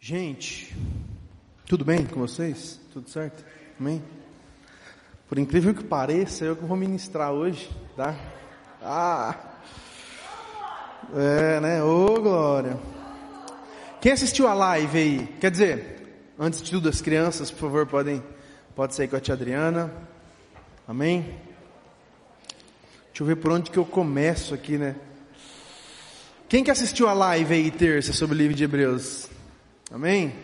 Gente, tudo bem com vocês? Tudo certo? Amém? Por incrível que pareça, eu que vou ministrar hoje, tá? Ah! É, né? Ô, glória! Quem assistiu a live aí? Quer dizer, antes de tudo, as crianças, por favor, podem, pode sair com a tia Adriana. Amém? Deixa eu ver por onde que eu começo aqui, né? Quem que assistiu a live aí terça sobre o livro de Hebreus? Amém?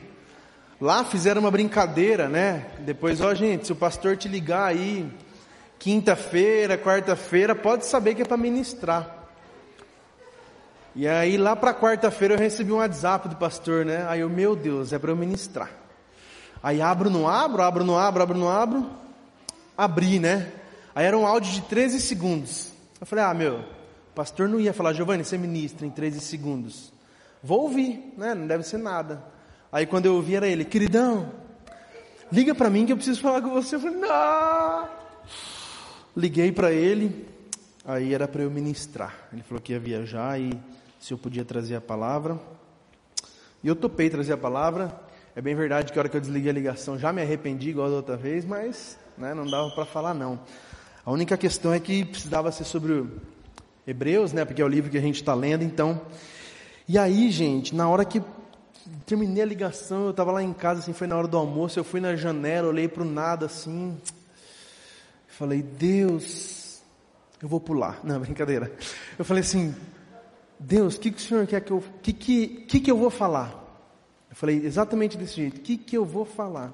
Lá fizeram uma brincadeira, né? Depois, ó gente, se o pastor te ligar aí, quinta-feira, quarta-feira, pode saber que é para ministrar. E aí lá para quarta-feira eu recebi um WhatsApp do pastor, né? Aí eu, meu Deus, é para eu ministrar. Aí abro, não abro, abro, não abro, abro, não abro. Abri, né? Aí era um áudio de 13 segundos. Eu falei, ah, meu, o pastor não ia falar, Giovanni, você ministra em 13 segundos. Vou ouvir, né? Não deve ser nada. Aí quando eu ouvi era ele, queridão, liga para mim que eu preciso falar com você. Eu falei, não. Liguei para ele, aí era para eu ministrar. Ele falou que ia viajar e se eu podia trazer a palavra. E eu topei trazer a palavra. É bem verdade que a hora que eu desliguei a ligação já me arrependi igual da outra vez, mas né, não dava para falar não. A única questão é que precisava ser sobre Hebreus, né, porque é o livro que a gente está lendo, então. E aí, gente, na hora que terminei a ligação, eu estava lá em casa, assim, foi na hora do almoço, eu fui na janela, olhei para o nada, assim, falei, Deus, eu vou pular. Não, brincadeira. Eu falei assim, Deus, o que, que o Senhor quer que eu, que, que, que, que eu vou falar? Eu falei exatamente desse jeito, o que, que eu vou falar?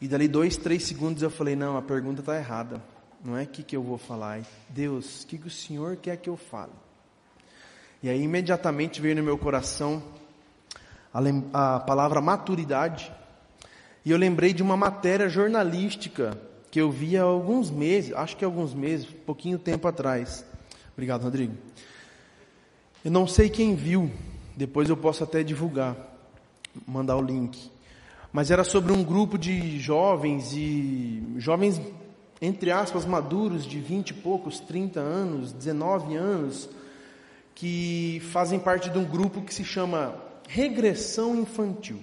E dali dois, três segundos eu falei, não, a pergunta está errada. Não é o que, que eu vou falar, é Deus, o que, que o Senhor quer que eu fale? E aí imediatamente veio no meu coração a, a palavra maturidade. E eu lembrei de uma matéria jornalística que eu vi há alguns meses, acho que alguns meses, pouquinho tempo atrás. Obrigado, Rodrigo. Eu não sei quem viu, depois eu posso até divulgar, mandar o link. Mas era sobre um grupo de jovens e jovens entre aspas maduros de 20 e poucos, 30 anos, 19 anos, que fazem parte de um grupo que se chama regressão infantil.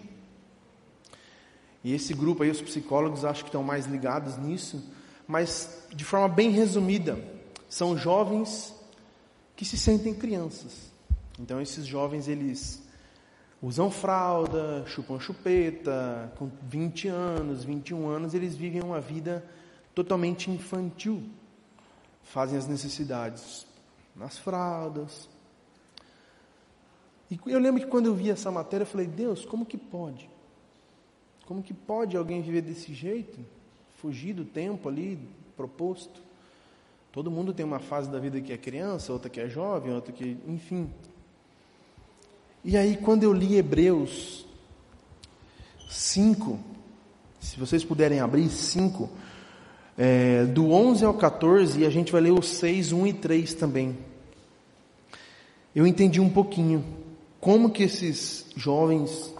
E esse grupo aí, os psicólogos acho que estão mais ligados nisso, mas de forma bem resumida, são jovens que se sentem crianças. Então esses jovens eles usam fralda, chupam chupeta, com 20 anos, 21 anos, eles vivem uma vida totalmente infantil. Fazem as necessidades nas fraldas, e eu lembro que quando eu vi essa matéria, eu falei, Deus, como que pode? Como que pode alguém viver desse jeito? Fugir do tempo ali proposto? Todo mundo tem uma fase da vida que é criança, outra que é jovem, outra que. enfim. E aí, quando eu li Hebreus 5, se vocês puderem abrir 5, é, do 11 ao 14, e a gente vai ler os 6, 1 e 3 também. Eu entendi um pouquinho como que esses jovens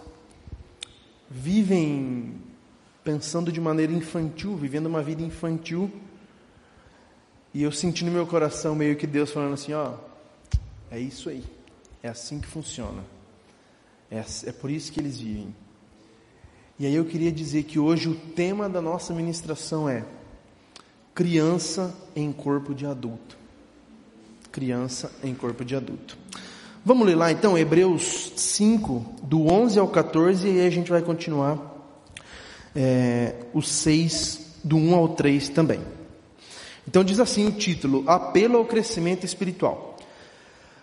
vivem pensando de maneira infantil, vivendo uma vida infantil. E eu senti no meu coração meio que Deus falando assim, ó, é isso aí. É assim que funciona. É, é por isso que eles vivem. E aí eu queria dizer que hoje o tema da nossa ministração é criança em corpo de adulto. Criança em corpo de adulto. Vamos ler lá então Hebreus 5, do 11 ao 14, e aí a gente vai continuar é, os 6, do 1 ao 3 também. Então diz assim o título: Apelo ao crescimento espiritual.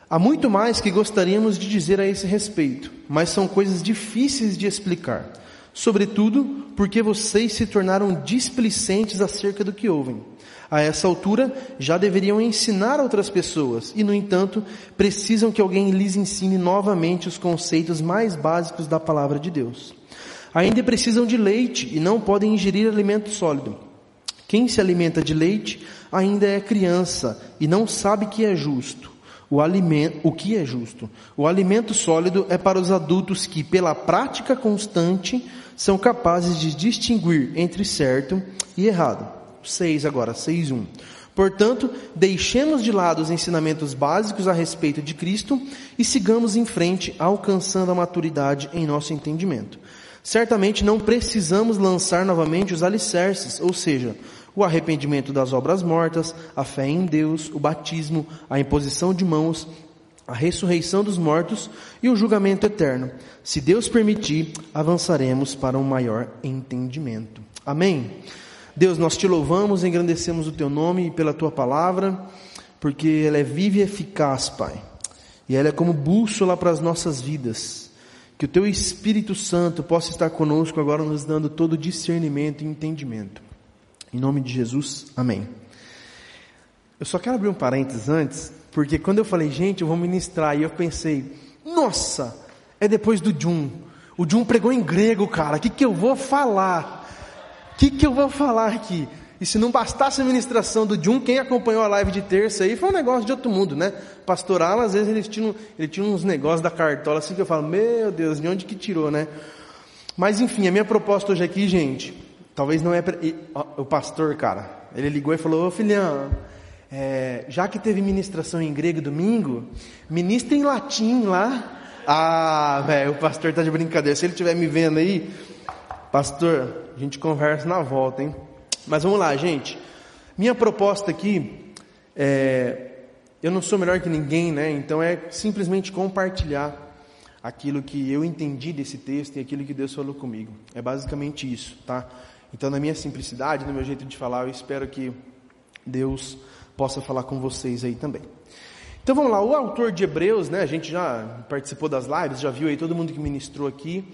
Há muito mais que gostaríamos de dizer a esse respeito, mas são coisas difíceis de explicar, sobretudo porque vocês se tornaram displicentes acerca do que ouvem a essa altura, já deveriam ensinar outras pessoas e, no entanto, precisam que alguém lhes ensine novamente os conceitos mais básicos da palavra de Deus. Ainda precisam de leite e não podem ingerir alimento sólido. Quem se alimenta de leite ainda é criança e não sabe que é justo. O, alimento, o que é justo? O alimento sólido é para os adultos que, pela prática constante, são capazes de distinguir entre certo e errado. 6 agora, 6, 1. Portanto, deixemos de lado os ensinamentos básicos a respeito de Cristo e sigamos em frente, alcançando a maturidade em nosso entendimento. Certamente não precisamos lançar novamente os alicerces, ou seja, o arrependimento das obras mortas, a fé em Deus, o batismo, a imposição de mãos, a ressurreição dos mortos e o julgamento eterno. Se Deus permitir, avançaremos para um maior entendimento. Amém? Deus, nós te louvamos, engrandecemos o teu nome pela tua palavra, porque ela é viva e eficaz, Pai. E ela é como bússola para as nossas vidas. Que o teu Espírito Santo possa estar conosco agora, nos dando todo discernimento e entendimento. Em nome de Jesus, amém. Eu só quero abrir um parênteses antes, porque quando eu falei, gente, eu vou ministrar, e eu pensei, nossa, é depois do Jun. O Jun pregou em grego, cara, o que, que eu vou falar? O que, que eu vou falar aqui? E se não bastasse a ministração do Jun, quem acompanhou a live de terça aí foi um negócio de outro mundo, né? Pastoral, às vezes eles tinham, ele tinha uns negócios da cartola assim que eu falo, meu Deus, de onde que tirou, né? Mas enfim, a minha proposta hoje aqui, gente, talvez não é pra, o pastor, cara, ele ligou e falou, ô filhão, é, já que teve ministração em grego domingo, ministra em latim lá. Ah, velho, o pastor tá de brincadeira. Se ele estiver me vendo aí, Pastor, a gente conversa na volta, hein? Mas vamos lá, gente. Minha proposta aqui é, eu não sou melhor que ninguém, né? Então é simplesmente compartilhar aquilo que eu entendi desse texto e aquilo que Deus falou comigo. É basicamente isso, tá? Então, na minha simplicidade, no meu jeito de falar, eu espero que Deus possa falar com vocês aí também. Então vamos lá, o autor de Hebreus, né? A gente já participou das lives, já viu aí todo mundo que ministrou aqui.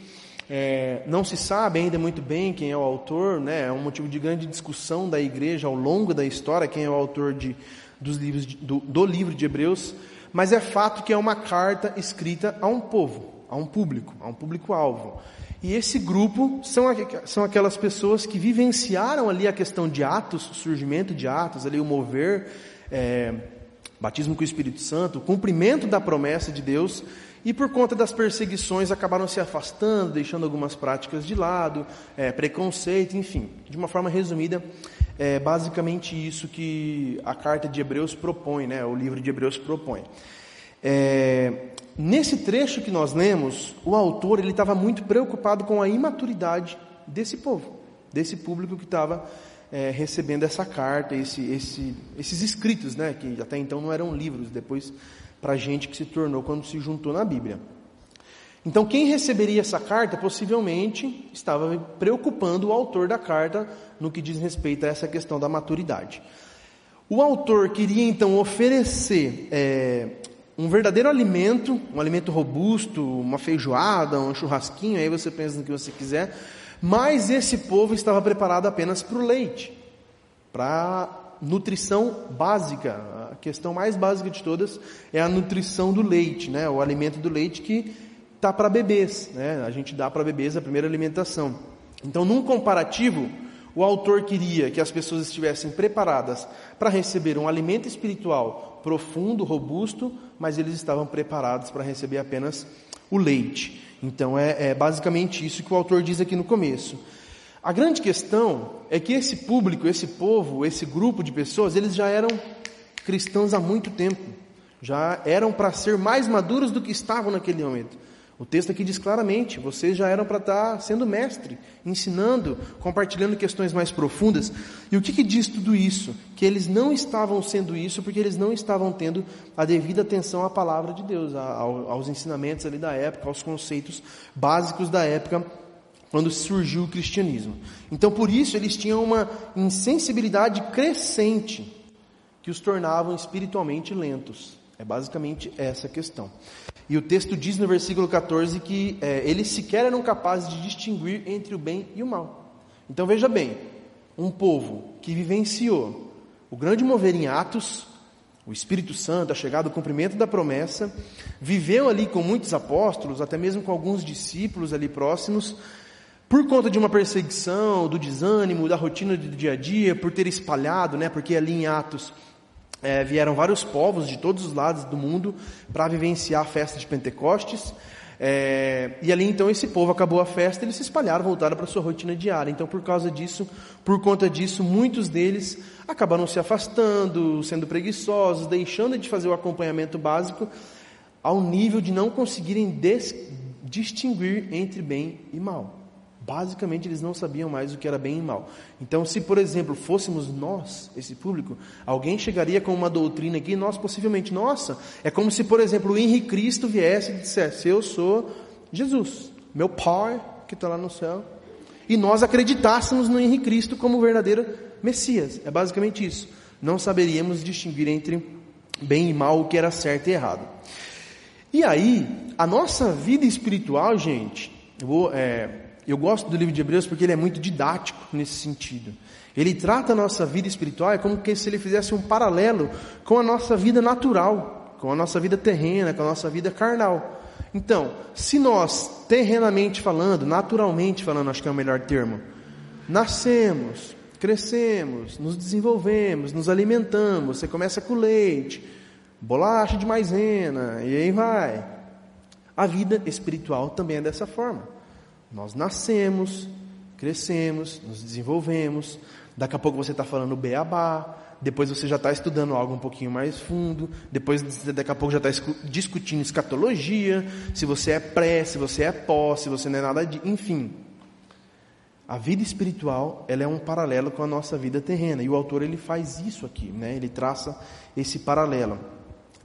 É, não se sabe ainda muito bem quem é o autor, né? é um motivo de grande discussão da igreja ao longo da história, quem é o autor de, dos livros de, do, do livro de Hebreus, mas é fato que é uma carta escrita a um povo, a um público, a um público-alvo. E esse grupo são, são aquelas pessoas que vivenciaram ali a questão de Atos, surgimento de Atos, ali o mover, é, batismo com o Espírito Santo, o cumprimento da promessa de Deus, e por conta das perseguições acabaram se afastando, deixando algumas práticas de lado, é, preconceito, enfim. De uma forma resumida, é basicamente isso que a carta de Hebreus propõe, né? o livro de Hebreus propõe. É, nesse trecho que nós lemos, o autor ele estava muito preocupado com a imaturidade desse povo, desse público que estava é, recebendo essa carta, esse, esse, esses escritos, né? que até então não eram livros, depois para a gente que se tornou quando se juntou na Bíblia. Então, quem receberia essa carta possivelmente estava preocupando o autor da carta no que diz respeito a essa questão da maturidade. O autor queria então oferecer é, um verdadeiro alimento, um alimento robusto, uma feijoada, um churrasquinho, aí você pensa no que você quiser, mas esse povo estava preparado apenas para o leite, para nutrição básica, a questão mais básica de todas é a nutrição do leite, né? O alimento do leite que está para bebês, né? A gente dá para bebês a primeira alimentação. Então, num comparativo, o autor queria que as pessoas estivessem preparadas para receber um alimento espiritual profundo, robusto, mas eles estavam preparados para receber apenas o leite. Então, é, é basicamente isso que o autor diz aqui no começo. A grande questão é que esse público, esse povo, esse grupo de pessoas, eles já eram cristãos há muito tempo. Já eram para ser mais maduros do que estavam naquele momento. O texto aqui diz claramente: vocês já eram para estar sendo mestre, ensinando, compartilhando questões mais profundas. E o que, que, diz tudo isso? Que eles não estavam sendo isso porque eles não estavam tendo a devida atenção à palavra de Deus, aos ensinamentos ali da época, aos conceitos básicos da época quando surgiu o cristianismo. Então, por isso, eles tinham uma insensibilidade crescente que os tornavam espiritualmente lentos. É basicamente essa a questão. E o texto diz no versículo 14 que é, eles sequer eram capazes de distinguir entre o bem e o mal. Então veja bem, um povo que vivenciou o grande mover em Atos, o Espírito Santo, a chegada do cumprimento da promessa, viveu ali com muitos apóstolos, até mesmo com alguns discípulos ali próximos, por conta de uma perseguição, do desânimo, da rotina do dia a dia, por ter espalhado, né, porque ali em Atos é, vieram vários povos de todos os lados do mundo para vivenciar a festa de Pentecostes. É, e ali então esse povo acabou a festa, eles se espalharam, voltaram para sua rotina diária. Então por causa disso, por conta disso, muitos deles acabaram se afastando, sendo preguiçosos, deixando de fazer o acompanhamento básico, ao nível de não conseguirem distinguir entre bem e mal. Basicamente, eles não sabiam mais o que era bem e mal. Então, se, por exemplo, fôssemos nós, esse público, alguém chegaria com uma doutrina aqui, nós possivelmente, nossa, é como se, por exemplo, o Henrique Cristo viesse e dissesse: Eu sou Jesus, meu Pai que está lá no céu, e nós acreditássemos no Henrique Cristo como verdadeiro Messias. É basicamente isso. Não saberíamos distinguir entre bem e mal, o que era certo e errado. E aí, a nossa vida espiritual, gente, eu vou. É, eu gosto do livro de Hebreus porque ele é muito didático nesse sentido. Ele trata a nossa vida espiritual é como se ele fizesse um paralelo com a nossa vida natural, com a nossa vida terrena, com a nossa vida carnal. Então, se nós, terrenamente falando, naturalmente falando, acho que é o melhor termo, nascemos, crescemos, nos desenvolvemos, nos alimentamos, você começa com leite, bolacha de maisena, e aí vai. A vida espiritual também é dessa forma. Nós nascemos, crescemos, nos desenvolvemos. Daqui a pouco você está falando beabá, depois você já está estudando algo um pouquinho mais fundo, depois daqui a pouco já está discutindo escatologia, se você é pré, se você é pós, se você não é nada de. Enfim. A vida espiritual ela é um paralelo com a nossa vida terrena. E o autor ele faz isso aqui, né? ele traça esse paralelo.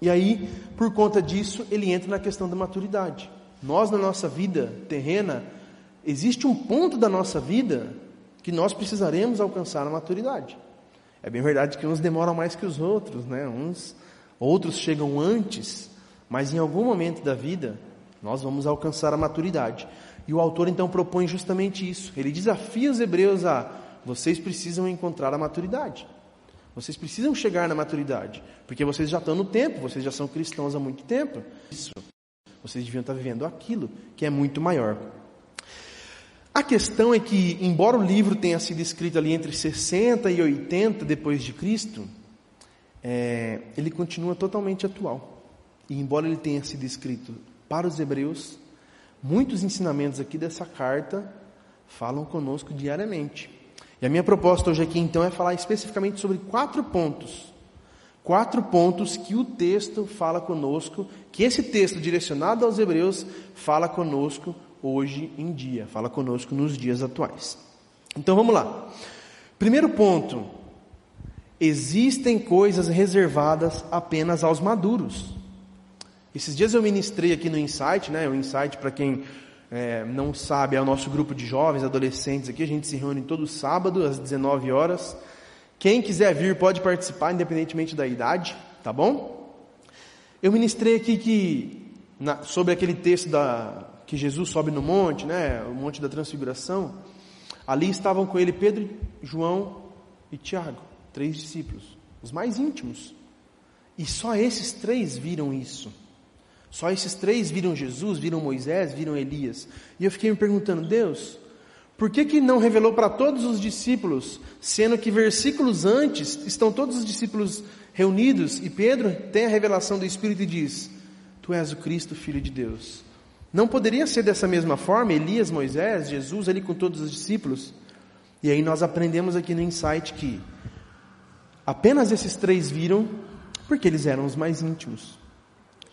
E aí, por conta disso, ele entra na questão da maturidade. Nós, na nossa vida terrena, existe um ponto da nossa vida que nós precisaremos alcançar a maturidade. É bem verdade que uns demoram mais que os outros, né? Uns, outros chegam antes, mas em algum momento da vida nós vamos alcançar a maturidade. E o autor então propõe justamente isso. Ele desafia os hebreus a vocês precisam encontrar a maturidade. Vocês precisam chegar na maturidade, porque vocês já estão no tempo, vocês já são cristãos há muito tempo. Isso. Vocês deviam estar vivendo aquilo que é muito maior. A questão é que, embora o livro tenha sido escrito ali entre 60 e 80 depois de Cristo, é, ele continua totalmente atual. E embora ele tenha sido escrito para os hebreus, muitos ensinamentos aqui dessa carta falam conosco diariamente. E a minha proposta hoje aqui então é falar especificamente sobre quatro pontos. Quatro pontos que o texto fala conosco, que esse texto direcionado aos hebreus fala conosco hoje em dia, fala conosco nos dias atuais. Então vamos lá. Primeiro ponto: existem coisas reservadas apenas aos maduros. Esses dias eu ministrei aqui no Insight, né? O Insight, para quem é, não sabe, é o nosso grupo de jovens, adolescentes aqui. A gente se reúne todo sábado às 19 horas. Quem quiser vir pode participar, independentemente da idade, tá bom? Eu ministrei aqui que na, sobre aquele texto da que Jesus sobe no monte, né, o monte da transfiguração, ali estavam com ele Pedro, João e Tiago, três discípulos, os mais íntimos. E só esses três viram isso. Só esses três viram Jesus, viram Moisés, viram Elias. E eu fiquei me perguntando, Deus, por que, que não revelou para todos os discípulos, sendo que versículos antes estão todos os discípulos reunidos e Pedro tem a revelação do Espírito e diz: Tu és o Cristo, Filho de Deus. Não poderia ser dessa mesma forma, Elias, Moisés, Jesus ali com todos os discípulos? E aí nós aprendemos aqui no insight que apenas esses três viram porque eles eram os mais íntimos.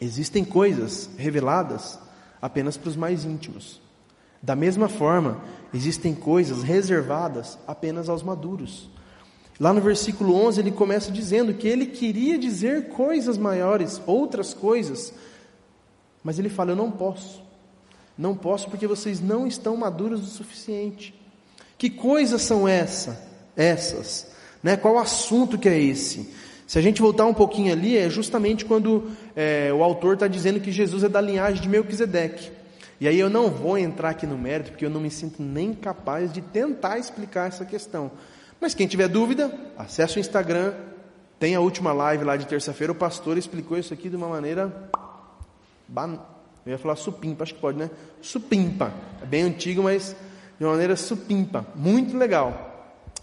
Existem coisas reveladas apenas para os mais íntimos. Da mesma forma, existem coisas reservadas apenas aos maduros. Lá no versículo 11 ele começa dizendo que ele queria dizer coisas maiores, outras coisas, mas ele fala: Eu não posso. Não posso porque vocês não estão maduros o suficiente. Que coisas são essa, essas? Né? Qual assunto que é esse? Se a gente voltar um pouquinho ali, é justamente quando é, o autor está dizendo que Jesus é da linhagem de Melquisedeque. E aí eu não vou entrar aqui no mérito, porque eu não me sinto nem capaz de tentar explicar essa questão. Mas quem tiver dúvida, acesse o Instagram, tem a última live lá de terça-feira, o pastor explicou isso aqui de uma maneira eu ia falar supimpa, acho que pode, né? Supimpa. É bem antigo, mas de uma maneira supimpa. Muito legal.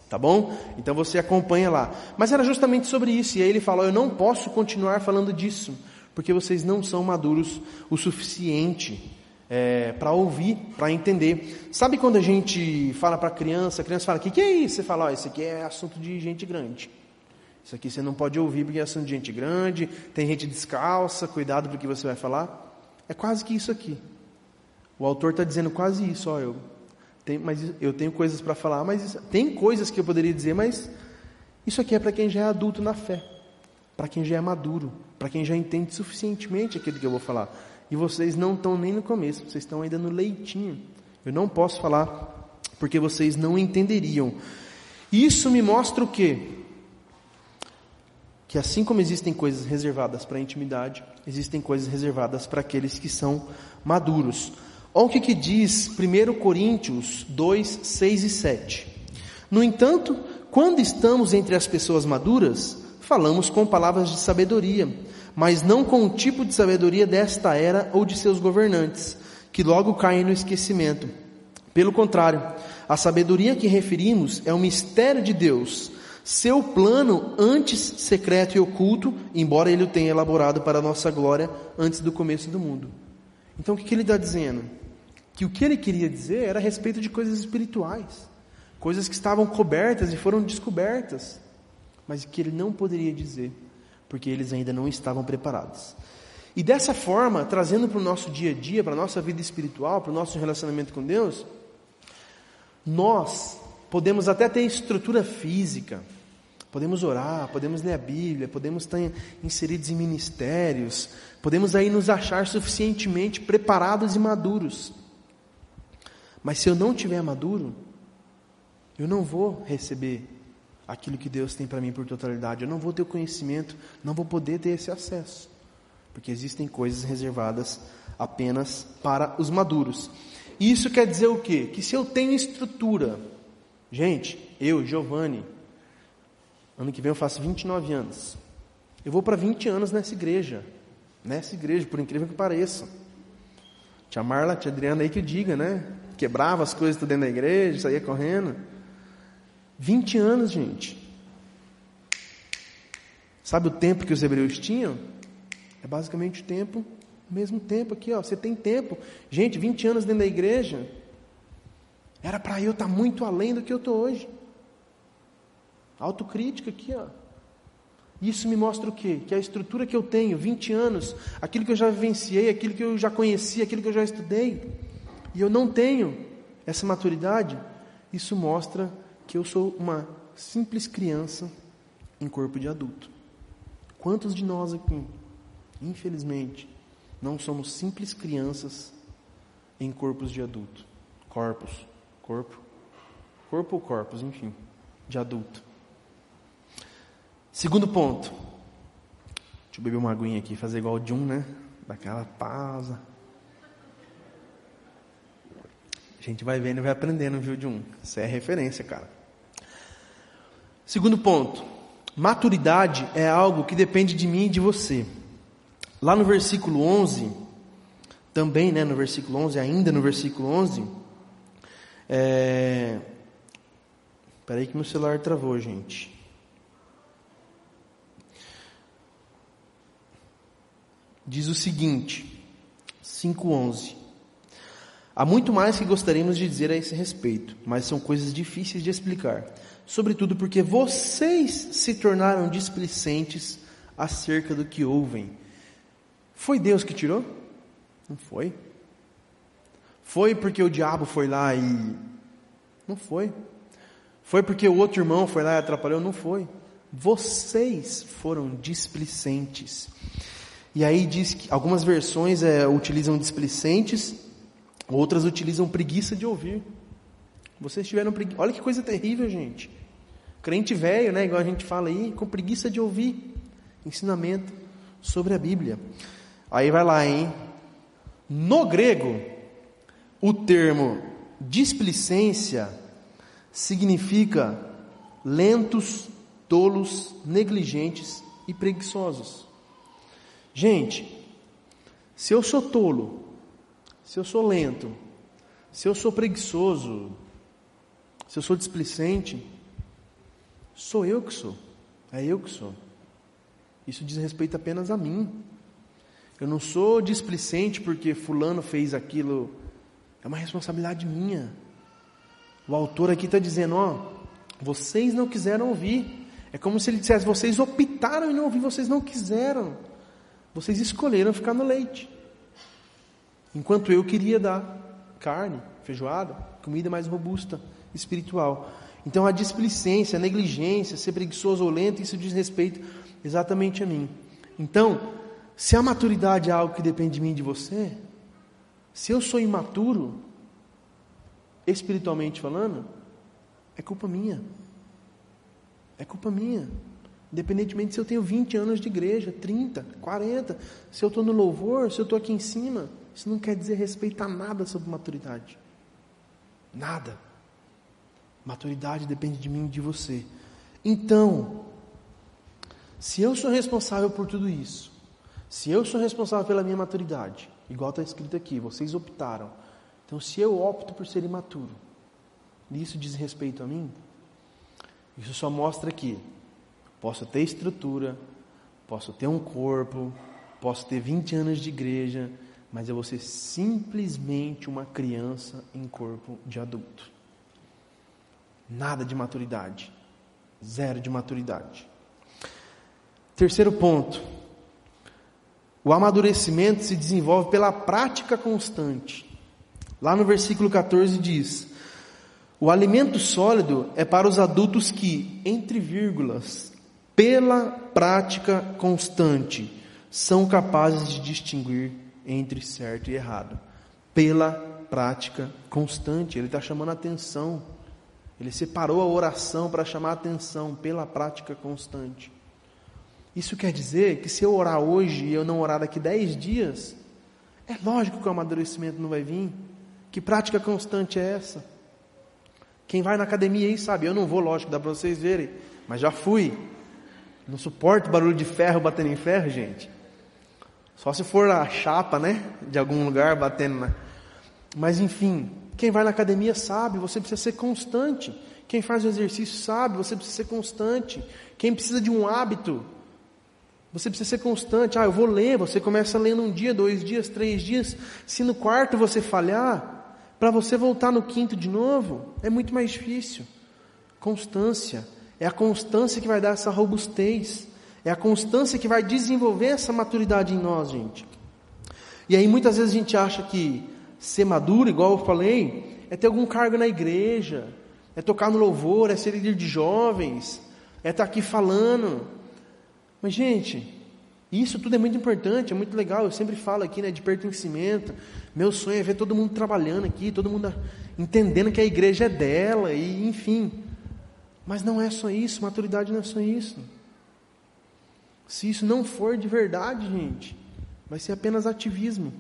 Tá bom? Então você acompanha lá. Mas era justamente sobre isso. E aí ele falou: Eu não posso continuar falando disso, porque vocês não são maduros o suficiente é, para ouvir, para entender. Sabe quando a gente fala para criança, a criança fala: O que, que é isso? Você fala: oh, Isso aqui é assunto de gente grande. Isso aqui você não pode ouvir porque é assunto de gente grande, tem gente descalça, cuidado porque você vai falar. É quase que isso aqui. O autor está dizendo quase isso. Ó, eu, tenho, mas eu tenho coisas para falar, mas tem coisas que eu poderia dizer, mas isso aqui é para quem já é adulto na fé, para quem já é maduro, para quem já entende suficientemente aquilo que eu vou falar. E vocês não estão nem no começo, vocês estão ainda no leitinho. Eu não posso falar porque vocês não entenderiam. Isso me mostra o quê? Que assim como existem coisas reservadas para a intimidade, existem coisas reservadas para aqueles que são maduros. Olha o que, que diz 1 Coríntios 2, 6 e 7. No entanto, quando estamos entre as pessoas maduras, falamos com palavras de sabedoria mas não com o tipo de sabedoria desta era ou de seus governantes, que logo caem no esquecimento. Pelo contrário, a sabedoria que referimos é o mistério de Deus, seu plano antes secreto e oculto, embora ele o tenha elaborado para a nossa glória antes do começo do mundo. Então o que, ele está dizendo? Que o que ele queria dizer era a respeito de coisas espirituais, coisas que estavam cobertas e foram descobertas, mas que ele não poderia dizer porque eles ainda não estavam preparados. E dessa forma, trazendo para o nosso dia a dia, para a nossa vida espiritual, para o nosso relacionamento com Deus, nós podemos até ter estrutura física, podemos orar, podemos ler a Bíblia, podemos estar inseridos em ministérios, podemos aí nos achar suficientemente preparados e maduros. Mas se eu não tiver maduro, eu não vou receber aquilo que Deus tem para mim por totalidade. Eu não vou ter o conhecimento, não vou poder ter esse acesso, porque existem coisas reservadas apenas para os maduros. Isso quer dizer o quê? Que se eu tenho estrutura, gente, eu, Giovanni, ano que vem eu faço 29 anos. Eu vou para 20 anos nessa igreja. Nessa igreja, por incrível que pareça. Tia Marla, tia Adriana aí que diga, né? Quebrava as coisas dentro da igreja, saía correndo. 20 anos, gente. Sabe o tempo que os hebreus tinham? É basicamente o tempo, o mesmo tempo aqui, ó. Você tem tempo. Gente, 20 anos dentro da igreja. Era para eu estar tá muito além do que eu estou hoje. Autocrítica aqui, ó. Isso me mostra o quê? Que a estrutura que eu tenho, 20 anos, aquilo que eu já vivenciei, aquilo que eu já conheci, aquilo que eu já estudei, e eu não tenho essa maturidade, isso mostra que eu sou uma simples criança em corpo de adulto. Quantos de nós aqui, infelizmente, não somos simples crianças em corpos de adulto? Corpos, corpo, corpo ou corpos, enfim, de adulto. Segundo ponto. Deixa eu beber uma aguinha aqui, fazer igual o Jun, né? Daquela pausa. A gente vai vendo e vai aprendendo, viu, Jun? Isso é referência, cara. Segundo ponto, maturidade é algo que depende de mim e de você. Lá no versículo 11, também, né, no versículo 11, ainda no versículo 11, é... Peraí que meu celular travou, gente. Diz o seguinte, 5:11. Há muito mais que gostaríamos de dizer a esse respeito, mas são coisas difíceis de explicar sobretudo porque vocês se tornaram displicentes acerca do que ouvem. Foi Deus que tirou? Não foi. Foi porque o diabo foi lá e. Não foi. Foi porque o outro irmão foi lá e atrapalhou? Não foi. Vocês foram displicentes. E aí diz que algumas versões é, utilizam displicentes, outras utilizam preguiça de ouvir. Vocês tiveram preguiça. Olha que coisa terrível, gente. Crente velho, né, igual a gente fala aí, com preguiça de ouvir ensinamento sobre a Bíblia. Aí vai lá, hein? No grego, o termo displicência significa lentos, tolos, negligentes e preguiçosos. Gente, se eu sou tolo, se eu sou lento, se eu sou preguiçoso, se eu sou displicente, Sou eu que sou. É eu que sou. Isso diz respeito apenas a mim. Eu não sou displicente porque fulano fez aquilo. É uma responsabilidade minha. O autor aqui está dizendo, ó, vocês não quiseram ouvir. É como se ele dissesse, vocês optaram em não ouvir, vocês não quiseram. Vocês escolheram ficar no leite. Enquanto eu queria dar carne, feijoada, comida mais robusta, espiritual. Então a displicência, a negligência, ser preguiçoso ou lento, isso diz respeito exatamente a mim. Então, se a maturidade é algo que depende de mim e de você, se eu sou imaturo, espiritualmente falando, é culpa minha. É culpa minha. Independentemente se eu tenho 20 anos de igreja, 30, 40, se eu estou no louvor, se eu estou aqui em cima, isso não quer dizer respeitar nada sobre maturidade. Nada. Maturidade depende de mim e de você. Então, se eu sou responsável por tudo isso, se eu sou responsável pela minha maturidade, igual está escrito aqui, vocês optaram. Então, se eu opto por ser imaturo, isso diz respeito a mim? Isso só mostra que posso ter estrutura, posso ter um corpo, posso ter 20 anos de igreja, mas eu vou ser simplesmente uma criança em corpo de adulto. Nada de maturidade. Zero de maturidade. Terceiro ponto. O amadurecimento se desenvolve pela prática constante. Lá no versículo 14 diz: O alimento sólido é para os adultos que, entre vírgulas, pela prática constante, são capazes de distinguir entre certo e errado. Pela prática constante. Ele está chamando atenção. Ele separou a oração para chamar atenção pela prática constante. Isso quer dizer que se eu orar hoje e eu não orar daqui dez dias, é lógico que o amadurecimento não vai vir. Que prática constante é essa? Quem vai na academia aí sabe, eu não vou, lógico, dá para vocês verem, mas já fui. Não suporto barulho de ferro batendo em ferro, gente. Só se for a chapa, né? De algum lugar batendo na. Mas enfim, quem vai na academia sabe, você precisa ser constante. Quem faz o exercício sabe, você precisa ser constante. Quem precisa de um hábito, você precisa ser constante. Ah, eu vou ler. Você começa lendo um dia, dois dias, três dias. Se no quarto você falhar, para você voltar no quinto de novo, é muito mais difícil. Constância. É a constância que vai dar essa robustez. É a constância que vai desenvolver essa maturidade em nós, gente. E aí muitas vezes a gente acha que ser maduro, igual eu falei, é ter algum cargo na igreja, é tocar no louvor, é ser líder de jovens, é estar aqui falando. Mas, gente, isso tudo é muito importante, é muito legal. Eu sempre falo aqui né, de pertencimento. Meu sonho é ver todo mundo trabalhando aqui, todo mundo entendendo que a igreja é dela, e enfim. Mas não é só isso, maturidade não é só isso. Se isso não for de verdade, gente, vai ser apenas ativismo.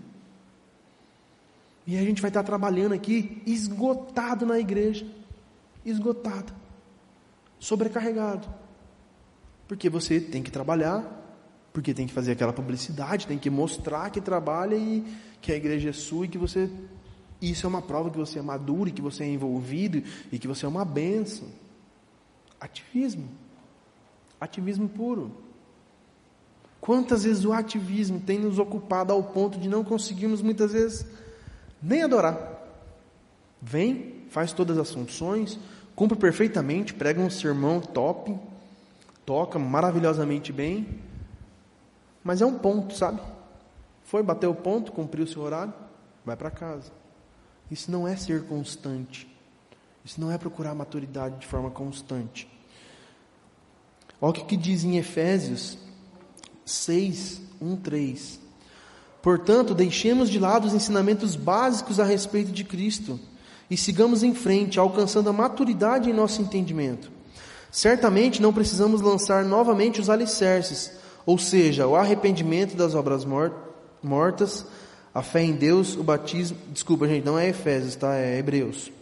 E a gente vai estar trabalhando aqui esgotado na igreja. Esgotado. Sobrecarregado. Porque você tem que trabalhar, porque tem que fazer aquela publicidade, tem que mostrar que trabalha e que a igreja é sua e que você. Isso é uma prova que você é maduro, e que você é envolvido e que você é uma benção. Ativismo. Ativismo puro. Quantas vezes o ativismo tem nos ocupado ao ponto de não conseguirmos muitas vezes nem adorar? Vem, faz todas as funções, cumpre perfeitamente, prega um sermão top, toca maravilhosamente bem, mas é um ponto, sabe? Foi, bateu o ponto, cumpriu o seu horário, vai para casa. Isso não é ser constante. Isso não é procurar maturidade de forma constante. Olha o que, diz em Efésios 6, 1, 3. Portanto, deixemos de lado os ensinamentos básicos a respeito de Cristo e sigamos em frente, alcançando a maturidade em nosso entendimento. Certamente não precisamos lançar novamente os alicerces, ou seja, o arrependimento das obras mortas, a fé em Deus, o batismo. Desculpa, gente, não é Efésios, tá? É Hebreus.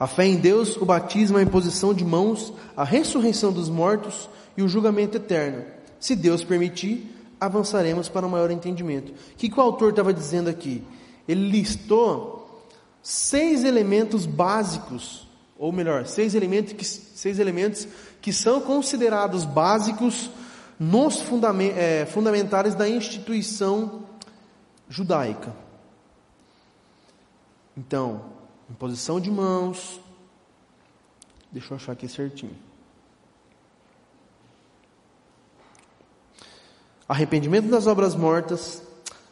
A fé em Deus, o batismo, a imposição de mãos, a ressurreição dos mortos e o julgamento eterno. Se Deus permitir, avançaremos para um maior entendimento. O que, que o autor estava dizendo aqui? Ele listou seis elementos básicos, ou melhor, seis elementos que, seis elementos que são considerados básicos nos fundament, é, fundamentares da instituição judaica. Então, imposição de mãos. Deixa eu achar aqui certinho. Arrependimento das obras mortas,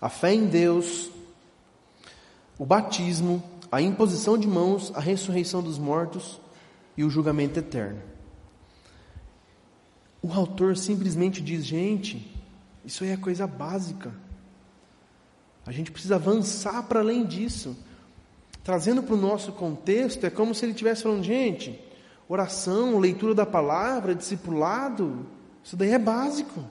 a fé em Deus, o batismo, a imposição de mãos, a ressurreição dos mortos e o julgamento eterno. O autor simplesmente diz: gente, isso aí é coisa básica. A gente precisa avançar para além disso. Trazendo para o nosso contexto, é como se ele estivesse falando: gente, oração, leitura da palavra, discipulado, isso daí é básico.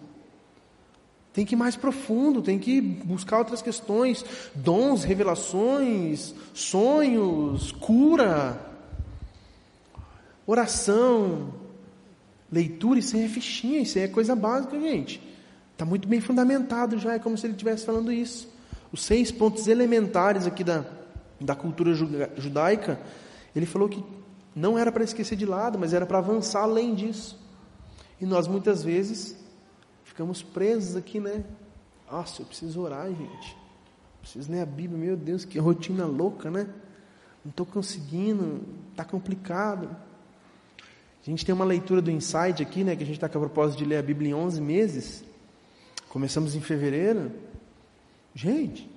Tem que ir mais profundo, tem que buscar outras questões, dons, revelações, sonhos, cura, oração, leitura, isso aí é fichinha, isso aí é coisa básica, gente. Está muito bem fundamentado já, é como se ele estivesse falando isso. Os seis pontos elementares aqui da, da cultura judaica, ele falou que não era para esquecer de lado, mas era para avançar além disso. E nós muitas vezes ficamos presos aqui, né? Nossa, eu preciso orar, gente. Preciso ler a Bíblia, meu Deus, que rotina louca, né? Não estou conseguindo, está complicado. A gente tem uma leitura do Insight aqui, né? Que a gente está com a propósito de ler a Bíblia em 11 meses. Começamos em fevereiro. Gente,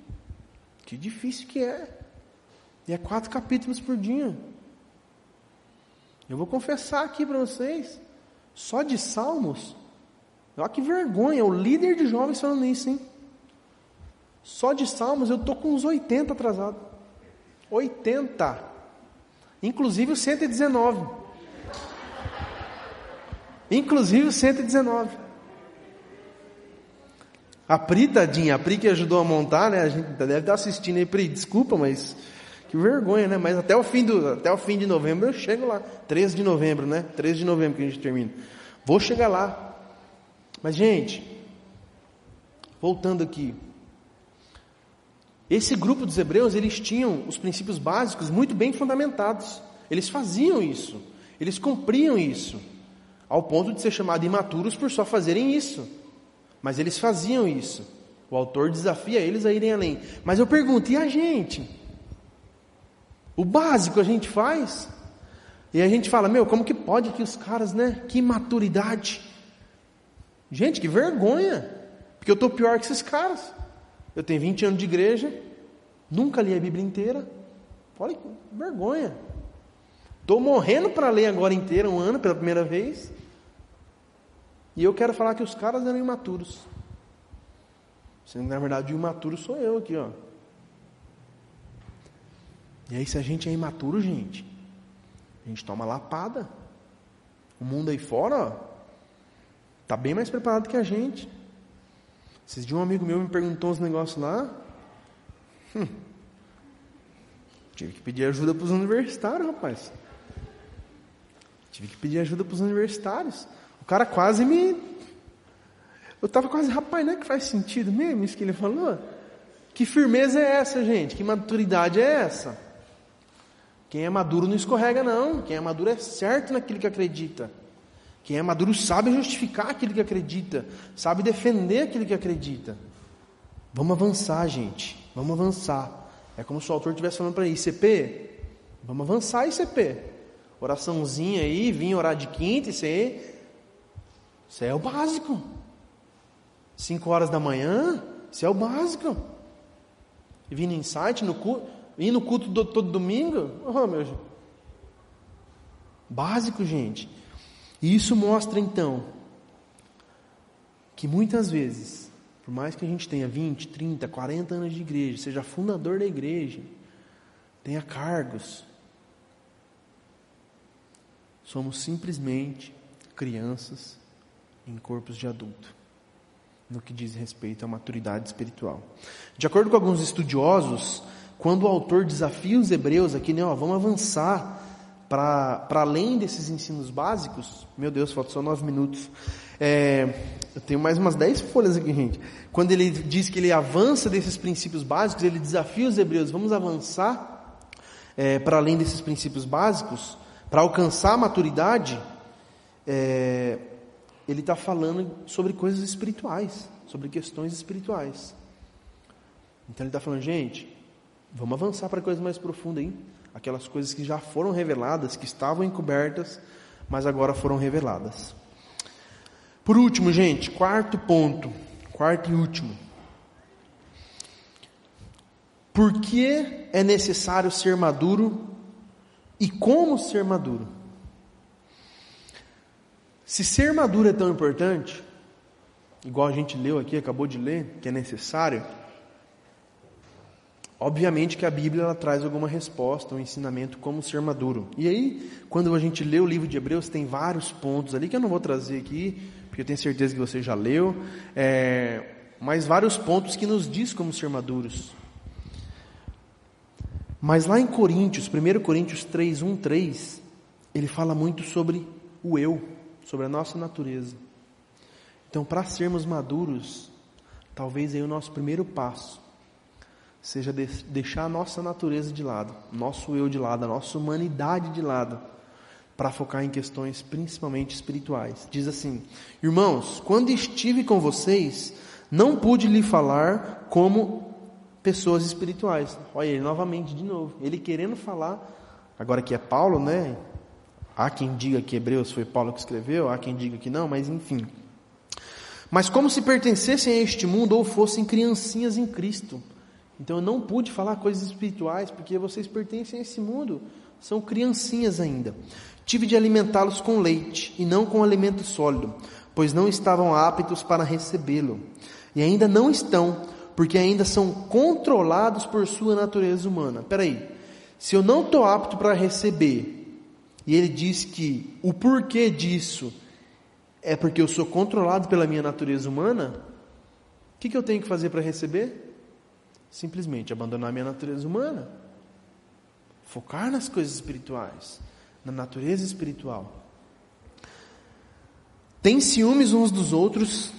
que difícil que é. E é quatro capítulos por dia. Eu vou confessar aqui para vocês, só de Salmos, Olha que vergonha, o líder de jovens falando isso, hein? Só de salmos eu estou com uns 80 atrasado. 80. Inclusive o 119. Inclusive o 119. A Pri, tadinha, a Pri que ajudou a montar, né? A gente deve estar assistindo aí, Pri, desculpa, mas que vergonha, né? Mas até o fim do, até o fim de novembro eu chego lá. 13 de novembro, né? 13 de novembro que a gente termina. Vou chegar lá. Mas, gente, voltando aqui. Esse grupo dos hebreus, eles tinham os princípios básicos muito bem fundamentados. Eles faziam isso. Eles cumpriam isso. Ao ponto de ser chamados imaturos por só fazerem isso. Mas eles faziam isso. O autor desafia eles a irem além. Mas eu pergunto, e a gente? O básico a gente faz? E a gente fala, meu, como que pode que os caras, né? Que maturidade. Gente, que vergonha. Porque eu estou pior que esses caras. Eu tenho 20 anos de igreja, nunca li a Bíblia inteira. Olha que vergonha. Estou morrendo para ler agora inteira, um ano, pela primeira vez. E eu quero falar que os caras eram imaturos. Sendo na verdade o imaturo sou eu aqui, ó. E aí, se a gente é imaturo, gente, a gente toma lapada. O mundo aí fora, Está bem mais preparado que a gente. Esses dias um amigo meu me perguntou uns negócios lá. Hum. Tive que pedir ajuda para os universitários, rapaz. Tive que pedir ajuda para os universitários. O cara quase me. Eu estava quase, rapaz, não é que faz sentido mesmo isso que ele falou? Que firmeza é essa, gente? Que maturidade é essa? Quem é maduro não escorrega, não. Quem é maduro é certo naquilo que acredita. Quem é maduro sabe justificar aquilo que acredita, sabe defender aquilo que acredita. Vamos avançar, gente. Vamos avançar. É como se o autor estivesse falando para ICP. Vamos avançar, ICP. Oraçãozinha aí, vim orar de quinta, isso aí. Isso aí é o básico. Cinco horas da manhã, isso é o básico. E vir no insight, no culto, ir no culto do, todo domingo. Oh, meu Básico, gente. E isso mostra então que muitas vezes, por mais que a gente tenha 20, 30, 40 anos de igreja, seja fundador da igreja, tenha cargos, somos simplesmente crianças em corpos de adulto, no que diz respeito à maturidade espiritual. De acordo com alguns estudiosos, quando o autor desafia os hebreus aqui, né, ó, vamos avançar, para além desses ensinos básicos, meu Deus, falta só nove minutos. É, eu tenho mais umas dez folhas aqui, gente. Quando ele diz que ele avança desses princípios básicos, ele desafia os hebreus, vamos avançar é, para além desses princípios básicos, para alcançar a maturidade. É, ele está falando sobre coisas espirituais, sobre questões espirituais. Então ele está falando, gente, vamos avançar para coisas mais profundas, hein? Aquelas coisas que já foram reveladas, que estavam encobertas, mas agora foram reveladas. Por último, gente, quarto ponto, quarto e último. Por que é necessário ser maduro e como ser maduro? Se ser maduro é tão importante, igual a gente leu aqui, acabou de ler, que é necessário, obviamente que a Bíblia ela traz alguma resposta, um ensinamento como ser maduro. E aí, quando a gente lê o livro de Hebreus, tem vários pontos ali que eu não vou trazer aqui, porque eu tenho certeza que você já leu, é, mas vários pontos que nos diz como ser maduros. Mas lá em Coríntios, 1 Coríntios 3, 1, 3, ele fala muito sobre o eu sobre a nossa natureza. Então, para sermos maduros, talvez aí o nosso primeiro passo seja deixar a nossa natureza de lado, nosso eu de lado, a nossa humanidade de lado, para focar em questões principalmente espirituais. Diz assim: Irmãos, quando estive com vocês, não pude lhe falar como pessoas espirituais. Olha ele novamente de novo, ele querendo falar, agora que é Paulo, né? Há quem diga que Hebreus foi Paulo que escreveu, há quem diga que não, mas enfim. Mas como se pertencessem a este mundo ou fossem criancinhas em Cristo. Então eu não pude falar coisas espirituais, porque vocês pertencem a esse mundo, são criancinhas ainda. Tive de alimentá-los com leite e não com alimento sólido, pois não estavam aptos para recebê-lo. E ainda não estão, porque ainda são controlados por sua natureza humana. Peraí, se eu não estou apto para receber e ele diz que o porquê disso é porque eu sou controlado pela minha natureza humana. O que, que eu tenho que fazer para receber? Simplesmente abandonar minha natureza humana. Focar nas coisas espirituais, na natureza espiritual. Têm ciúmes uns dos outros,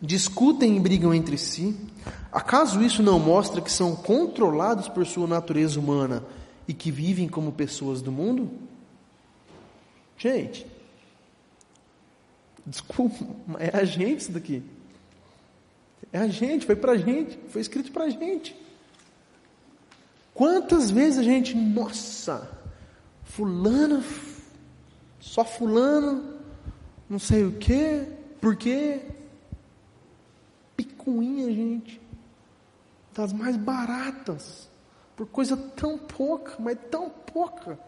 discutem e brigam entre si. Acaso isso não mostra que são controlados por sua natureza humana e que vivem como pessoas do mundo? Gente, desculpa, é a gente isso daqui. É a gente, foi pra gente, foi escrito pra gente. Quantas vezes a gente, nossa, fulano, só fulano, não sei o quê, por quê? Picuinha, gente, das mais baratas, por coisa tão pouca, mas tão pouca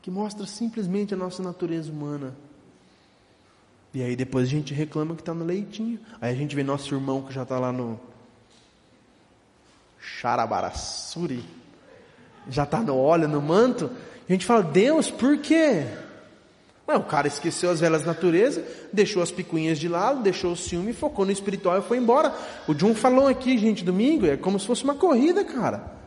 que mostra simplesmente a nossa natureza humana. E aí depois a gente reclama que está no leitinho. Aí a gente vê nosso irmão que já está lá no Xarabarassuri, já está no óleo, no manto. E a gente fala, Deus, por quê? O cara esqueceu as velas natureza, deixou as picuinhas de lado, deixou o ciúme, focou no espiritual e foi embora. O Jun falou aqui, gente, domingo, é como se fosse uma corrida, cara.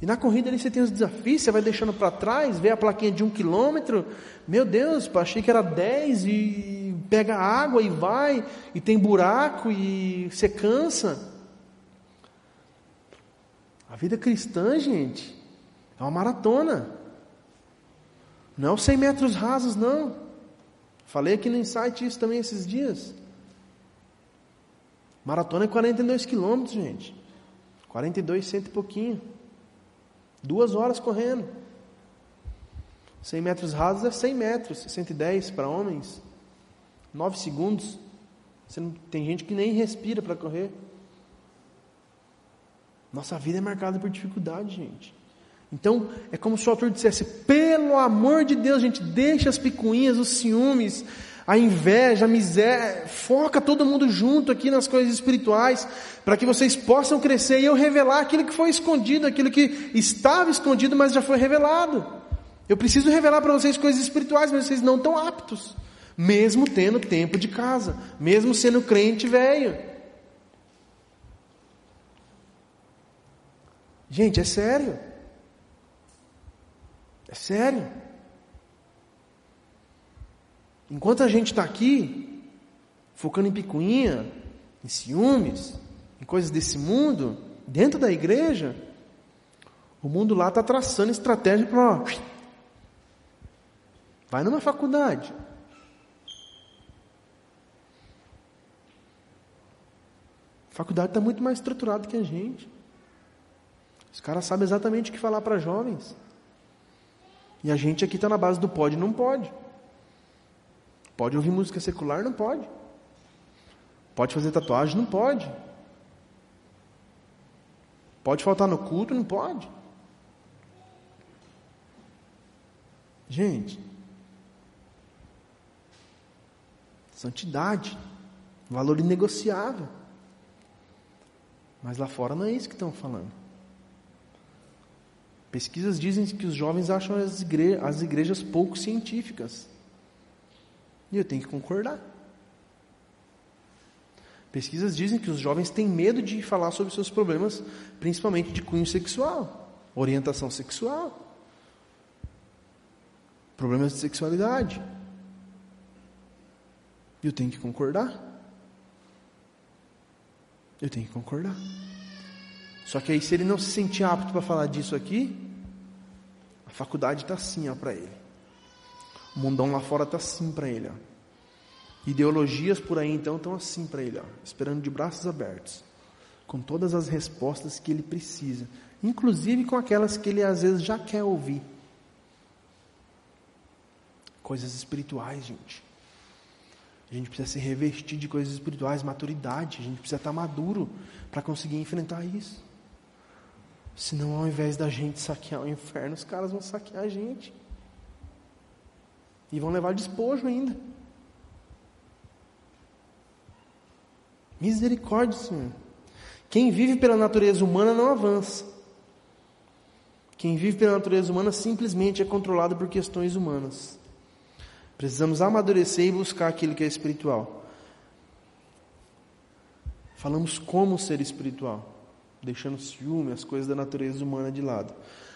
E na corrida ali você tem os desafios, você vai deixando para trás, vê a plaquinha de um quilômetro, meu Deus, achei que era dez e pega água e vai, e tem buraco e você cansa. A vida cristã, gente, é uma maratona. Não é os 100 metros rasos, não. Falei aqui no insight isso também esses dias. Maratona é 42 quilômetros, gente. 42, cento e pouquinho. Duas horas correndo. 100 metros rasos é 100 metros, 110 para homens. 9 segundos. Você não, tem gente que nem respira para correr. Nossa vida é marcada por dificuldade, gente. Então, é como se o autor dissesse: pelo amor de Deus, gente, deixa as picuinhas, os ciúmes, a inveja, a miséria, foca todo mundo junto aqui nas coisas espirituais, para que vocês possam crescer e eu revelar aquilo que foi escondido, aquilo que estava escondido, mas já foi revelado. Eu preciso revelar para vocês coisas espirituais, mas vocês não estão aptos, mesmo tendo tempo de casa, mesmo sendo crente velho. Gente, é sério. É sério. Enquanto a gente está aqui, focando em picuinha, em ciúmes, em coisas desse mundo, dentro da igreja, o mundo lá está traçando estratégia para. Vai numa faculdade. Faculdade está muito mais estruturada que a gente. Os caras sabem exatamente o que falar para jovens. E a gente aqui está na base do pode não pode. Pode ouvir música secular? Não pode. Pode fazer tatuagem? Não pode. Pode faltar no culto? Não pode. Gente, santidade, valor inegociável. Mas lá fora não é isso que estão falando. Pesquisas dizem que os jovens acham as, igre as igrejas pouco científicas. E eu tenho que concordar. Pesquisas dizem que os jovens têm medo de falar sobre seus problemas, principalmente de cunho sexual, orientação sexual problemas de sexualidade. Eu tenho que concordar. Eu tenho que concordar. Só que aí, se ele não se sentir apto para falar disso aqui, a faculdade está assim para ele. O mundão lá fora está assim para ele. Ó. Ideologias por aí então estão assim para ele, ó, esperando de braços abertos, com todas as respostas que ele precisa, inclusive com aquelas que ele às vezes já quer ouvir. Coisas espirituais, gente. A gente precisa se revestir de coisas espirituais, maturidade. A gente precisa estar maduro para conseguir enfrentar isso. Senão, ao invés da gente saquear o inferno, os caras vão saquear a gente. E vão levar despojo ainda. Misericórdia, Senhor. Quem vive pela natureza humana não avança. Quem vive pela natureza humana simplesmente é controlado por questões humanas. Precisamos amadurecer e buscar aquilo que é espiritual. Falamos como ser espiritual, deixando o ciúme, as coisas da natureza humana de lado.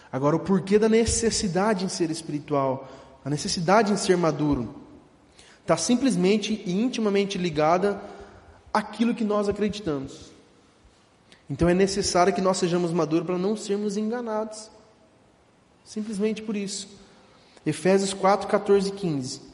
Agora, o porquê da necessidade em ser espiritual, a necessidade em ser maduro, está simplesmente e intimamente ligada àquilo que nós acreditamos. Então é necessário que nós sejamos maduros para não sermos enganados. Simplesmente por isso. Efésios 4, 14 e 15.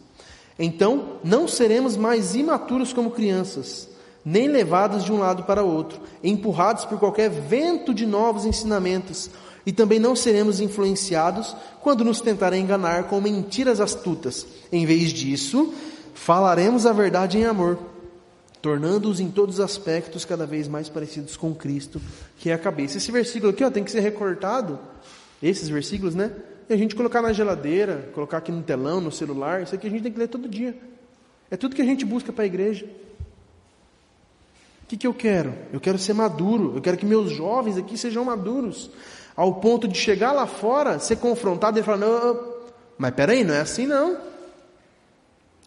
Então, não seremos mais imaturos como crianças, nem levados de um lado para outro, empurrados por qualquer vento de novos ensinamentos, e também não seremos influenciados quando nos tentarem enganar com mentiras astutas. Em vez disso, falaremos a verdade em amor, tornando-os em todos os aspectos cada vez mais parecidos com Cristo, que é a cabeça. Esse versículo aqui ó, tem que ser recortado, esses versículos, né? E a gente colocar na geladeira, colocar aqui no telão, no celular, isso aqui a gente tem que ler todo dia. É tudo que a gente busca para a igreja. O que, que eu quero? Eu quero ser maduro, eu quero que meus jovens aqui sejam maduros, ao ponto de chegar lá fora, ser confrontado e falar: não, mas peraí, não é assim não.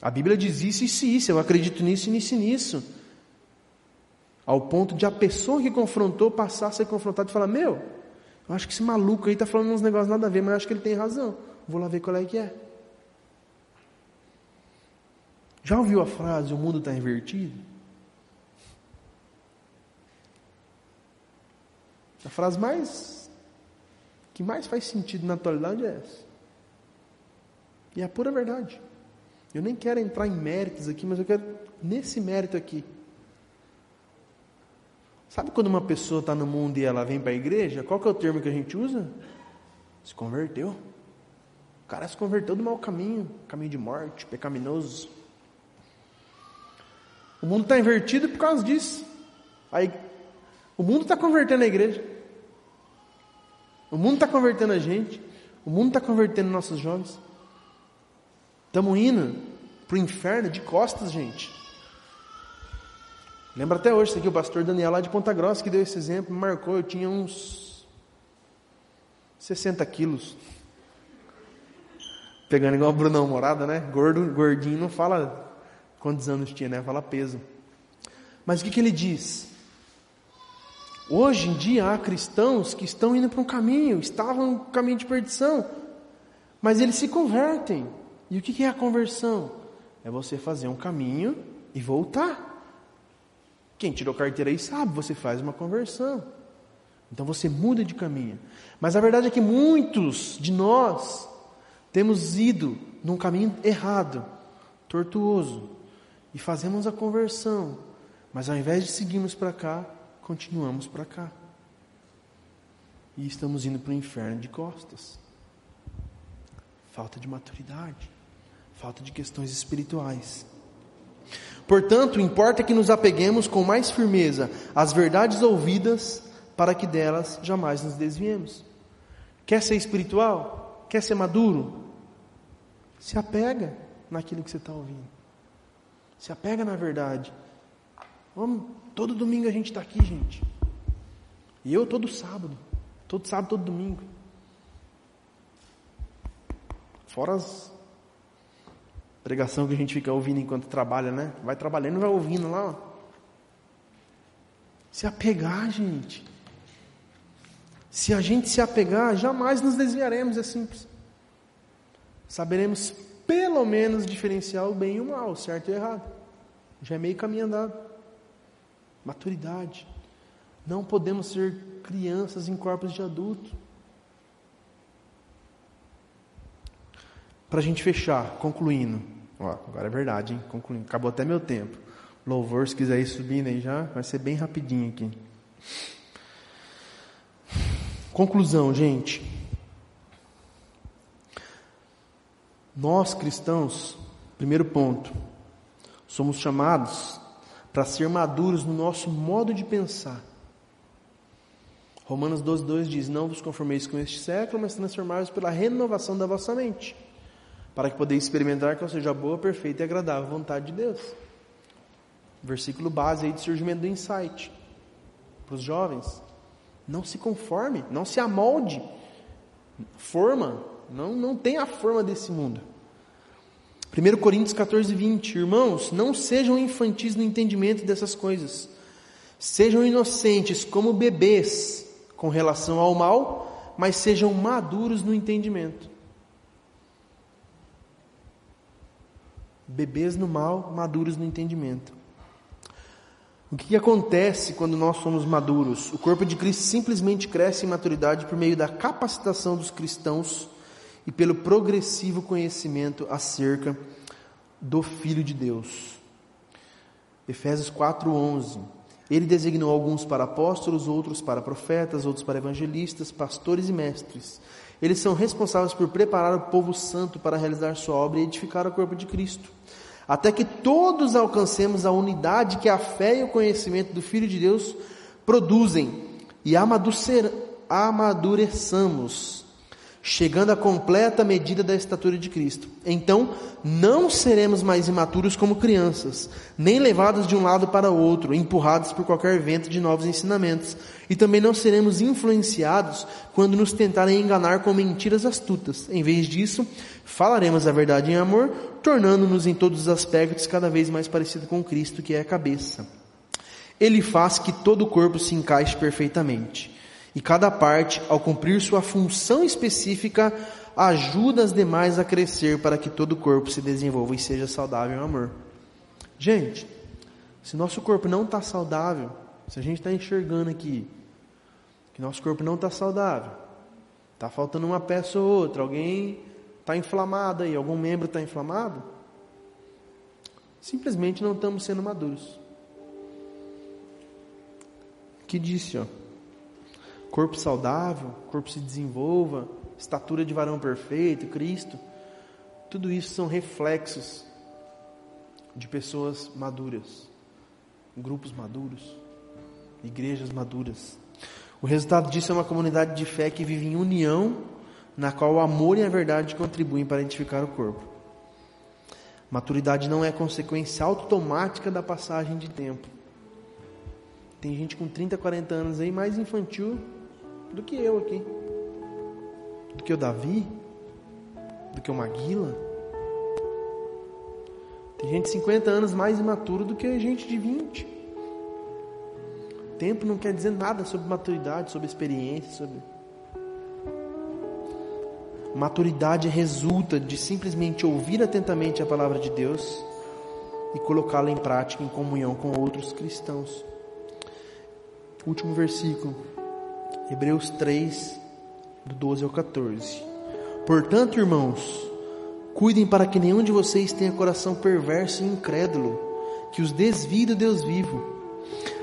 A Bíblia diz isso, isso e isso, eu acredito nisso, nisso nisso. Ao ponto de a pessoa que confrontou passar a ser confrontada e falar: Meu, eu acho que esse maluco aí está falando uns negócios nada a ver, mas eu acho que ele tem razão. Vou lá ver qual é que é. Já ouviu a frase, o mundo está invertido? A frase mais que mais faz sentido na atualidade é essa. E é a pura verdade. Eu nem quero entrar em méritos aqui, mas eu quero nesse mérito aqui. Sabe quando uma pessoa está no mundo e ela vem para a igreja? Qual que é o termo que a gente usa? Se converteu. O cara se converteu do mau caminho, caminho de morte, pecaminoso. O mundo está invertido por causa disso. Aí, o mundo está convertendo a igreja. O mundo está convertendo a gente. O mundo está convertendo nossos jovens. Estamos indo para o inferno de costas, gente. Lembro até hoje, isso aqui, o pastor Daniel lá de Ponta Grossa que deu esse exemplo, me marcou, eu tinha uns 60 quilos. Pegando igual o Brunão Morada, né? Gordo, gordinho, não fala quantos anos tinha, né? Fala peso. Mas o que, que ele diz? Hoje em dia há cristãos que estão indo para um caminho, estavam no caminho de perdição, mas eles se convertem. E o que, que é a conversão? É você fazer um caminho e voltar. Quem tirou carteira aí sabe, você faz uma conversão. Então você muda de caminho. Mas a verdade é que muitos de nós temos ido num caminho errado, tortuoso, e fazemos a conversão. Mas ao invés de seguirmos para cá, continuamos para cá. E estamos indo para o inferno de costas. Falta de maturidade, falta de questões espirituais. Portanto, importa que nos apeguemos com mais firmeza às verdades ouvidas, para que delas jamais nos desviemos. Quer ser espiritual? Quer ser maduro? Se apega naquilo que você está ouvindo. Se apega na verdade. Vamos, todo domingo a gente está aqui, gente. E eu todo sábado. Todo sábado, todo domingo. Fora as pregação que a gente fica ouvindo enquanto trabalha, né? Vai trabalhando vai ouvindo lá. Ó. Se apegar, gente. Se a gente se apegar, jamais nos desviaremos, é simples. Saberemos pelo menos diferenciar o bem e o mal, certo e errado. Já é meio caminho andado. Maturidade. Não podemos ser crianças em corpos de adulto. Para a gente fechar, concluindo. Ó, agora é verdade, hein? Concluindo. Acabou até meu tempo. Louvor, se quiser ir subindo aí já, vai ser bem rapidinho aqui. Conclusão, gente. Nós cristãos, primeiro ponto, somos chamados para ser maduros no nosso modo de pensar. Romanos 12, 2 diz: Não vos conformeis com este século, mas transformai-vos pela renovação da vossa mente, para que podeis experimentar qual seja a boa, perfeita e agradável vontade de Deus. Versículo base aí de surgimento do insight para os jovens. Não se conforme, não se amolde. Forma, não, não tem a forma desse mundo. 1 Coríntios 14, 20. Irmãos, não sejam infantis no entendimento dessas coisas. Sejam inocentes como bebês com relação ao mal, mas sejam maduros no entendimento. Bebês no mal, maduros no entendimento. O que, acontece quando nós somos maduros? O corpo de Cristo simplesmente cresce em maturidade por meio da capacitação dos cristãos e pelo progressivo conhecimento acerca do Filho de Deus. Efésios 4:11 ele designou alguns para apóstolos, outros para profetas, outros para evangelistas, pastores e mestres. Eles são responsáveis por preparar o povo santo para realizar sua obra e edificar o corpo de Cristo, até que todos alcancemos a unidade que a fé e o conhecimento do Filho de Deus produzem e amadureçamos chegando à completa medida da estatura de Cristo. Então, não seremos mais imaturos como crianças, nem levados de um lado para o outro, empurrados por qualquer vento de novos ensinamentos, e também não seremos influenciados quando nos tentarem enganar com mentiras astutas. Em vez disso, falaremos a verdade em amor, tornando-nos em todos os aspectos cada vez mais parecido com Cristo, que é a cabeça. Ele faz que todo o corpo se encaixe perfeitamente e cada parte, ao cumprir sua função específica, ajuda as demais a crescer para que todo o corpo se desenvolva e seja saudável em amor. Gente, se nosso corpo não está saudável, se a gente está enxergando aqui que nosso corpo não está saudável, está faltando uma peça ou outra, alguém está inflamado aí, algum membro está inflamado, simplesmente não estamos sendo maduros. Que disse, ó. Corpo saudável, corpo se desenvolva, estatura de varão perfeito, Cristo. Tudo isso são reflexos de pessoas maduras, grupos maduros, igrejas maduras. O resultado disso é uma comunidade de fé que vive em união, na qual o amor e a verdade contribuem para edificar o corpo. Maturidade não é consequência automática da passagem de tempo. Tem gente com 30, 40 anos aí mais infantil do que eu aqui, do que o Davi, do que o Maguila. Tem gente de 50 anos mais imaturo do que gente de 20. Tempo não quer dizer nada sobre maturidade, sobre experiência, sobre. Maturidade resulta de simplesmente ouvir atentamente a palavra de Deus e colocá-la em prática em comunhão com outros cristãos. Último versículo. Hebreus 3, do 12 ao 14. Portanto, irmãos, cuidem para que nenhum de vocês tenha coração perverso e incrédulo, que os desvie do Deus vivo.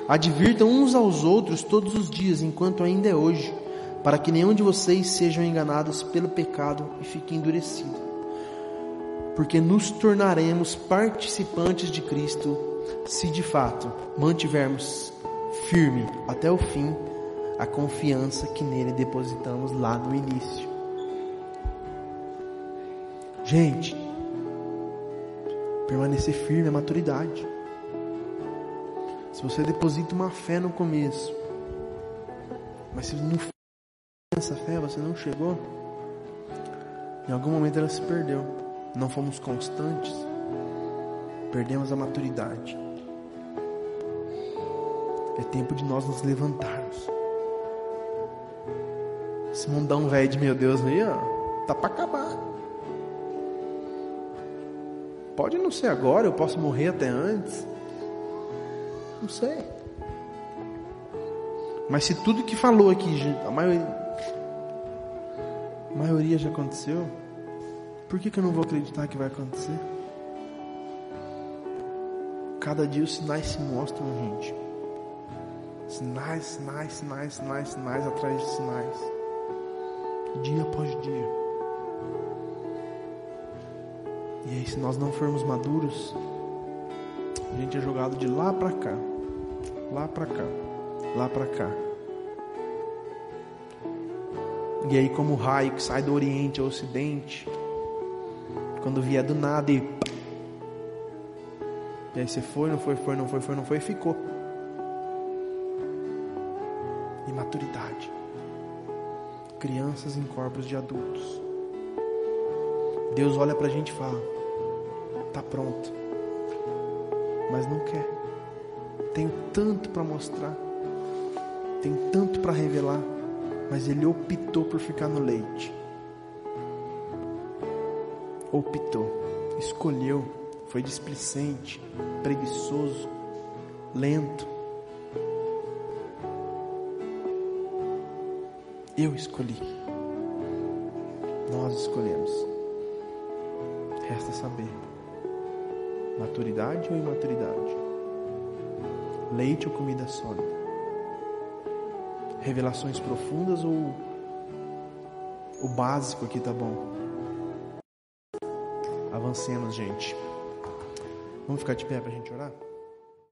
Advirtam uns aos outros todos os dias, enquanto ainda é hoje, para que nenhum de vocês sejam enganados pelo pecado e fique endurecido. Porque nos tornaremos participantes de Cristo se de fato mantivermos firme até o fim a confiança que nele depositamos lá no início. Gente, permanecer firme é maturidade. Se você deposita uma fé no começo, mas se não essa fé, você não chegou, em algum momento ela se perdeu. Não fomos constantes, perdemos a maturidade. É tempo de nós nos levantarmos. Esse mundão velho de meu Deus aí, ó, tá para acabar. Pode não ser agora, eu posso morrer até antes. Não sei. Mas se tudo que falou aqui, a maioria, a maioria já aconteceu, por que, que eu não vou acreditar que vai acontecer? Cada dia os sinais se mostram, gente. Sinais, sinais, sinais, sinais, sinais atrás de sinais. Dia após dia. E aí, se nós não formos maduros, a gente é jogado de lá para cá lá para cá, lá para cá. E aí, como o raio que sai do Oriente ao Ocidente, quando vier do nada e. E aí você foi, não foi, foi, não foi, foi, não foi, e ficou. Imaturidade. Crianças em corpos de adultos. Deus olha pra gente e fala: tá pronto. Mas não quer. Tenho tanto para mostrar, tem tanto para revelar, mas ele optou por ficar no leite. Optou, escolheu, foi displicente, preguiçoso, lento. Eu escolhi. Nós escolhemos. Resta saber: maturidade ou imaturidade? Leite ou comida sólida? Revelações profundas ou o básico aqui tá bom? Avancemos, gente. Vamos ficar de pé para a gente orar?